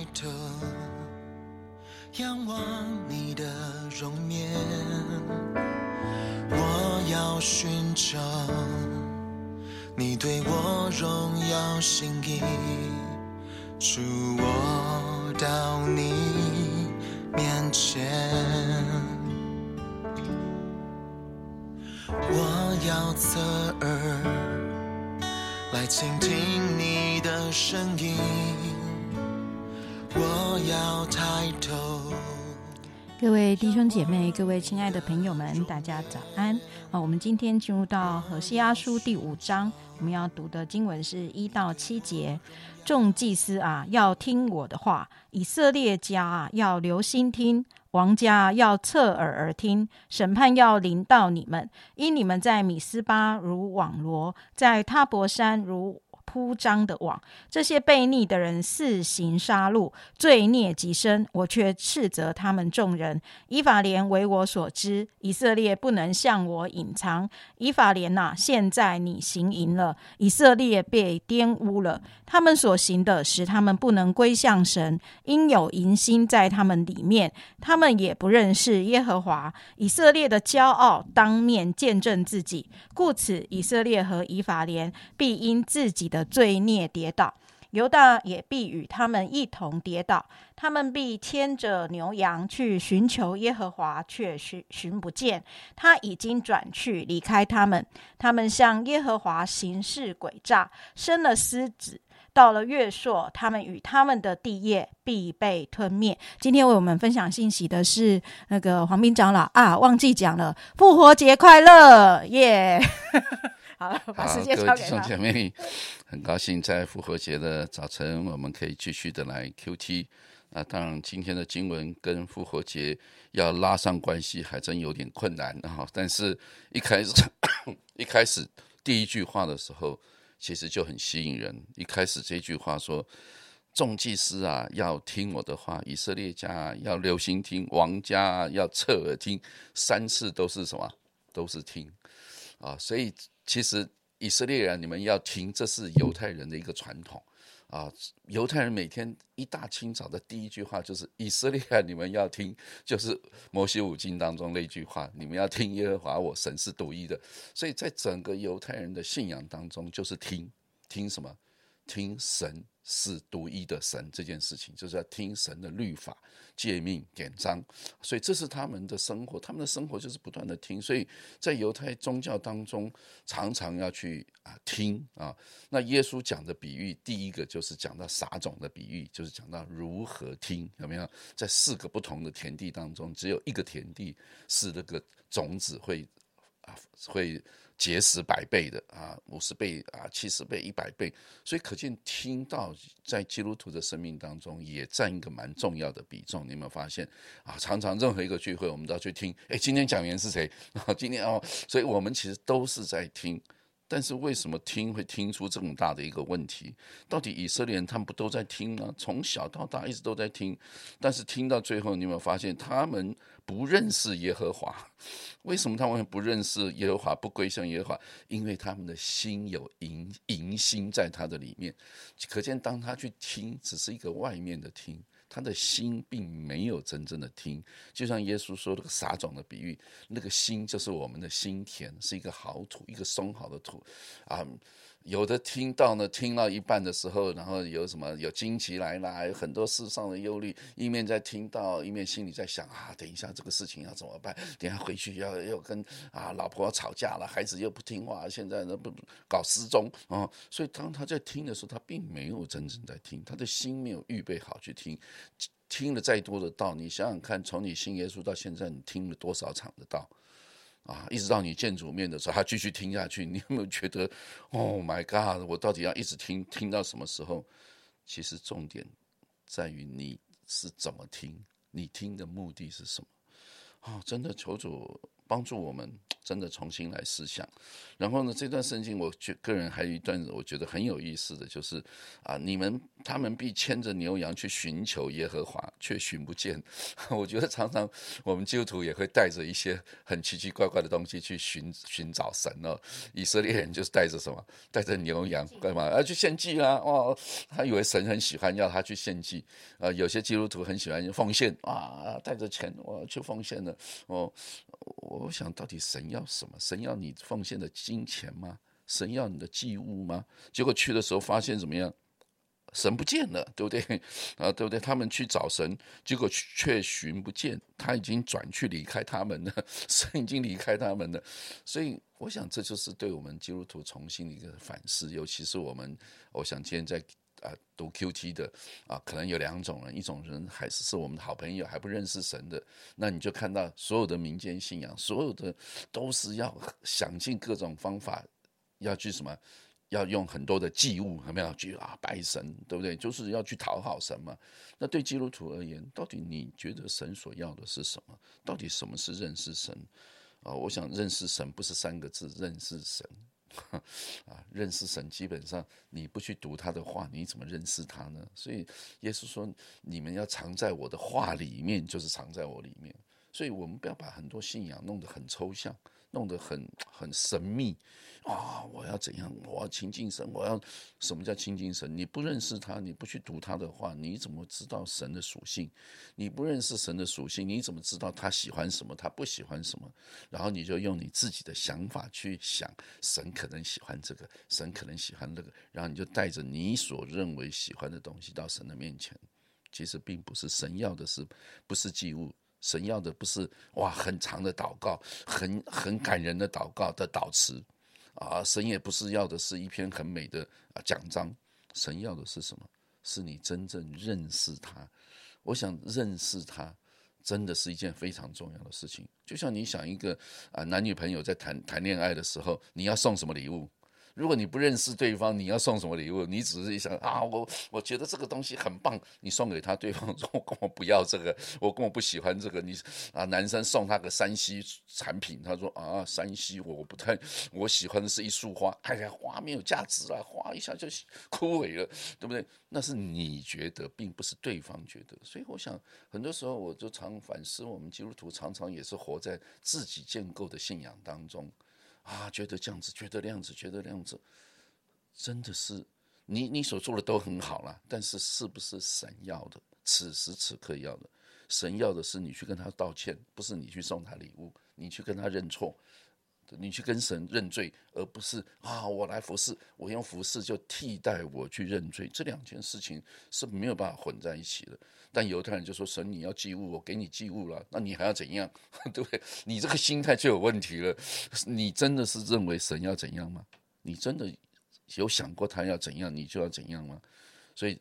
抬头仰望你的容颜，我要寻找你对我荣耀心意，主我到你面前，我要侧耳来倾听你的声音。我要抬头。各位弟兄姐妹，各位亲爱的朋友们，大家早安啊！我们今天进入到何西阿书第五章，我们要读的经文是一到七节。众祭司啊，要听我的话；以色列家啊，要留心听；王家要侧耳而听。审判要临到你们，因你们在米斯巴如网罗，在他伯山如。铺张的网，这些悖逆的人肆行杀戮，罪孽极深。我却斥责他们众人。以法莲为我所知，以色列不能向我隐藏。以法莲呐，现在你行淫了，以色列被玷污了。他们所行的，使他们不能归向神，因有淫心在他们里面。他们也不认识耶和华。以色列的骄傲当面见证自己，故此以色列和以法莲必因自己的。罪孽跌倒，犹大也必与他们一同跌倒。他们必牵着牛羊去寻求耶和华，却寻寻不见。他已经转去离开他们。他们向耶和华行事诡诈，生了狮子。到了月朔，他们与他们的地业必被吞灭。今天为我们分享信息的是那个黄斌长老啊，忘记讲了，复活节快乐，耶！好，把时间交给兄姐妹，很高兴在复活节的早晨，我们可以继续的来 Q T。啊，当然今天的经文跟复活节要拉上关系，还真有点困难啊。但是一开始一开始第一句话的时候，其实就很吸引人。一开始这句话说：“众祭司啊，要听我的话；以色列家要留心听；王家要侧耳听。”三次都是什么？都是听啊，所以。其实以色列人，你们要听，这是犹太人的一个传统啊。犹太人每天一大清早的第一句话就是：“以色列人，你们要听，就是摩西五经当中那句话，你们要听耶和华我神是独一的。”所以在整个犹太人的信仰当中，就是听听什么？听神。是独一的神这件事情，就是要听神的律法、诫命、典章，所以这是他们的生活。他们的生活就是不断的听，所以在犹太宗教当中，常常要去啊听啊。那耶稣讲的比喻，第一个就是讲到撒种的比喻，就是讲到如何听，有没有？在四个不同的田地当中，只有一个田地是那个种子会啊会。结实百倍的啊，五十倍啊，七十倍、一百倍，所以可见听到在基督徒的生命当中也占一个蛮重要的比重。你有没有发现啊？常常任何一个聚会，我们都要去听。哎，今天讲员是谁？今天哦，所以我们其实都是在听。但是为什么听会听出这么大的一个问题？到底以色列人他们不都在听吗？从小到大一直都在听，但是听到最后，你有没有发现他们不认识耶和华？为什么他们不认识耶和华，不归向耶和华？因为他们的心有淫淫心在他的里面。可见，当他去听，只是一个外面的听。他的心并没有真正的听，就像耶稣说的个撒种的比喻，那个心就是我们的心田，是一个好土，一个松好的土，啊。有的听到呢，听到一半的时候，然后有什么有惊奇来了，有很多世上的忧虑，一面在听到，一面心里在想啊，等一下这个事情要怎么办？等下回去要要跟啊老婆吵架了，孩子又不听话，现在呢不搞失踪啊，所以当他在听的时候，他并没有真正在听，他的心没有预备好去听，听了再多的道，你想想看，从你信耶稣到现在，你听了多少场的道？啊，一直到你见主面的时候，他继续听下去。你有没有觉得，Oh my God，我到底要一直听听到什么时候？其实重点在于你是怎么听，你听的目的是什么？啊，真的求主帮助我们，真的重新来思想。然后呢，这段圣经，我觉个人还有一段我觉得很有意思的就是啊，你们他们必牵着牛羊去寻求耶和华，却寻不见。我觉得常常我们基督徒也会带着一些很奇奇怪怪的东西去寻寻找神哦。以色列人就是带着什么？带着牛羊干嘛？要去献祭啊！哦，他以为神很喜欢要他去献祭。呃，有些基督徒很喜欢奉献啊，带着钱我去奉献的。哦，我想到底神要什么？神要你奉献的金钱吗？神要你的祭物吗？结果去的时候发现怎么样？神不见了，对不对？啊，对不对？他们去找神，结果却寻不见，他已经转去离开他们了，神已经离开他们了。所以，我想这就是对我们基督徒重新的一个反思。尤其是我们，我想今天在啊读 Q T 的啊，可能有两种人，一种人还是是我们的好朋友，还不认识神的，那你就看到所有的民间信仰，所有的都是要想尽各种方法要去什么。要用很多的祭物，有没有去啊拜神，对不对？就是要去讨好神嘛。那对基督徒而言，到底你觉得神所要的是什么？到底什么是认识神？啊，我想认识神不是三个字，认识神 啊，认识神基本上你不去读他的话，你怎么认识他呢？所以耶稣说：“你们要藏在我的话里面，就是藏在我里面。”所以我们不要把很多信仰弄得很抽象。弄得很很神秘啊！我要怎样？我要亲近神，我要什么叫亲近神？你不认识他，你不去读他的话，你怎么知道神的属性？你不认识神的属性，你怎么知道他喜欢什么？他不喜欢什么？然后你就用你自己的想法去想，神可能喜欢这个，神可能喜欢那个，然后你就带着你所认为喜欢的东西到神的面前。其实并不是神要的是，不是祭物。神要的不是哇很长的祷告，很很感人的祷告的祷词，啊，神也不是要的是一篇很美的啊奖章，神要的是什么？是你真正认识他。我想认识他，真的是一件非常重要的事情。就像你想一个啊男女朋友在谈谈恋爱的时候，你要送什么礼物？如果你不认识对方，你要送什么礼物？你只是一想啊，我我觉得这个东西很棒，你送给他，对方说我根本不要这个，我根本不喜欢这个。你啊，男生送他个山西产品，他说啊，山西我不太，我喜欢的是一束花，哎呀，花没有价值啊，花一下就枯萎了，对不对？那是你觉得，并不是对方觉得。所以我想，很多时候我就常反思，我们基督徒常常也是活在自己建构的信仰当中。啊，觉得这样子，觉得那样子，觉得那样子，真的是你你所做的都很好了，但是是不是神要的？此时此刻要的，神要的是你去跟他道歉，不是你去送他礼物，你去跟他认错。你去跟神认罪，而不是啊，我来服侍，我用服侍就替代我去认罪，这两件事情是没有办法混在一起的。但犹太人就说：“神，你要祭物，我给你祭物了，那你还要怎样？对不对？你这个心态就有问题了。你真的是认为神要怎样吗？你真的有想过他要怎样，你就要怎样吗？所以。”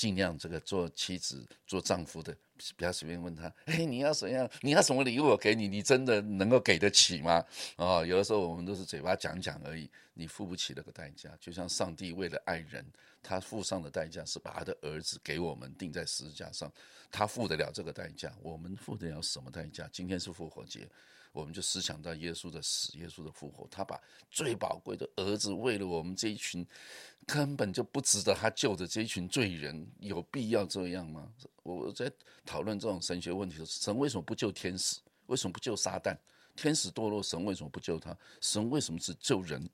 尽量这个做妻子、做丈夫的，不要随便问他：“哎，你要怎样？你要什么礼物？我给你，你真的能够给得起吗？”啊，有的时候我们都是嘴巴讲讲而已，你付不起那个代价。就像上帝为了爱人，他付上的代价是把他的儿子给我们钉在十字架上，他付得了这个代价，我们付得了什么代价？今天是复活节。我们就思想到耶稣的死，耶稣的复活，他把最宝贵的儿子为了我们这一群根本就不值得他救的这一群罪人，有必要这样吗？我在讨论这种神学问题的时候，神为什么不救天使？为什么不救撒旦？天使堕落，神为什么不救他？神为什么只救人？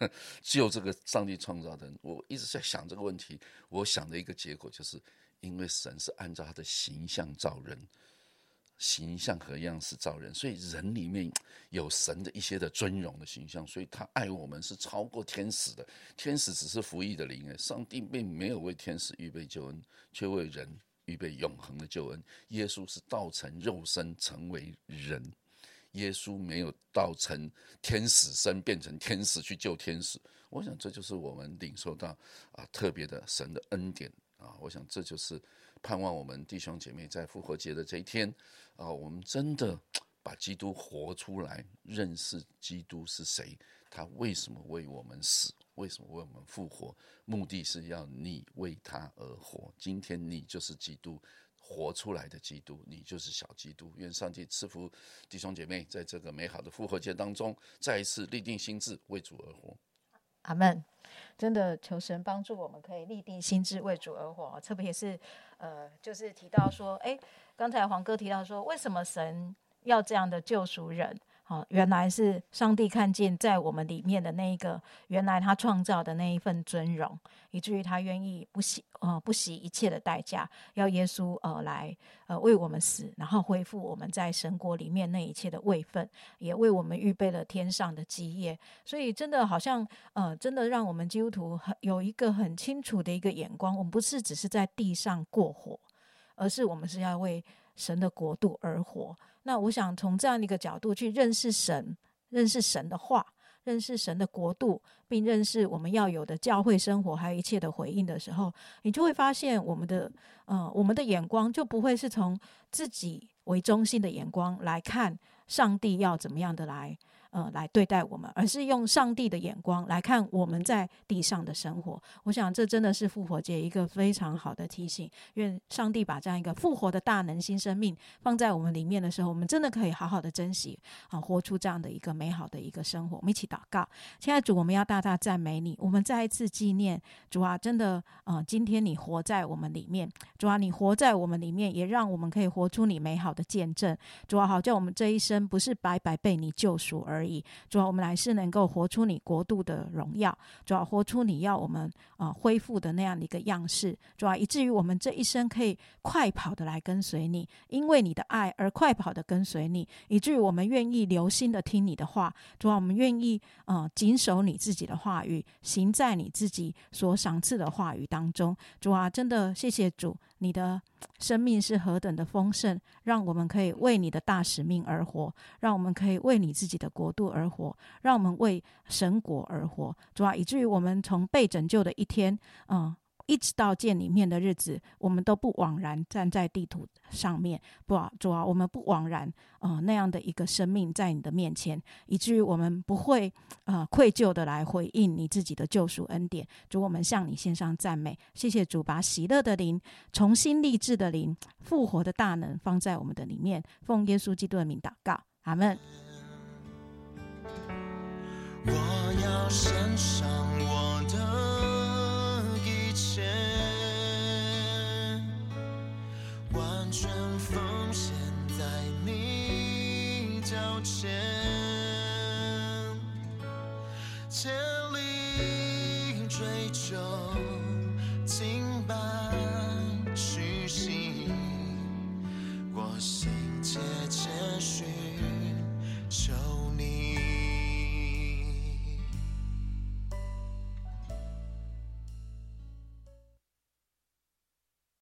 救这个上帝创造的人？我一直在想这个问题。我想的一个结果就是，因为神是按照他的形象造人。形象和样式造人，所以人里面有神的一些的尊荣的形象，所以他爱我们是超过天使的。天使只是服役的灵，上帝并没有为天使预备救恩，却为人预备永恒的救恩。耶稣是道成肉身成为人，耶稣没有道成天使身变成天使去救天使。我想这就是我们领受到啊特别的神的恩典啊，我想这就是盼望我们弟兄姐妹在复活节的这一天。啊，我们真的把基督活出来，认识基督是谁，他为什么为我们死，为什么为我们复活，目的是要你为他而活。今天你就是基督活出来的基督，你就是小基督。愿上帝赐福弟兄姐妹，在这个美好的复活节当中，再一次立定心志，为主而活。阿门。真的求神帮助我们，可以立定心智为主而活。特别是，呃，就是提到说，哎，刚才黄哥提到说，为什么神要这样的救赎人？好，原来是上帝看见在我们里面的那一个，原来他创造的那一份尊荣，以至于他愿意不惜呃不惜一切的代价，要耶稣呃来呃为我们死，然后恢复我们在神国里面那一切的位分，也为我们预备了天上的基业。所以真的好像呃真的让我们基督徒很有一个很清楚的一个眼光，我们不是只是在地上过活，而是我们是要为神的国度而活。那我想从这样的一个角度去认识神，认识神的话，认识神的国度，并认识我们要有的教会生活，还有一切的回应的时候，你就会发现我们的，呃，我们的眼光就不会是从自己为中心的眼光来看上帝要怎么样的来。呃，来对待我们，而是用上帝的眼光来看我们在地上的生活。我想，这真的是复活节一个非常好的提醒。愿上帝把这样一个复活的大能、新生命放在我们里面的时候，我们真的可以好好的珍惜，啊，活出这样的一个美好的一个生活。我们一起祷告，亲爱的主，我们要大大赞美你。我们再一次纪念主啊，真的，呃，今天你活在我们里面，主啊，你活在我们里面，也让我们可以活出你美好的见证。主啊，好叫我们这一生不是白白被你救赎而。而已，主要我们来是能够活出你国度的荣耀，主要活出你要我们啊恢复的那样的一个样式，主要以至于我们这一生可以快跑的来跟随你，因为你的爱而快跑的跟随你，以至于我们愿意留心的听你的话，主要我们愿意啊谨守你自己的话语，行在你自己所赏赐的话语当中，主啊，真的谢谢主。你的生命是何等的丰盛，让我们可以为你的大使命而活，让我们可以为你自己的国度而活，让我们为神国而活，主啊，以至于我们从被拯救的一天，嗯。一直到见里面的日子，我们都不枉然站在地图上面，不主啊，我们不枉然啊那样的一个生命在你的面前，以至于我们不会啊愧疚的来回应你自己的救赎恩典。主，我们向你献上赞美，谢谢主，把喜乐的灵、重新立志的灵、复活的大能放在我们的里面。奉耶稣基督的名祷告，阿门。我要献上久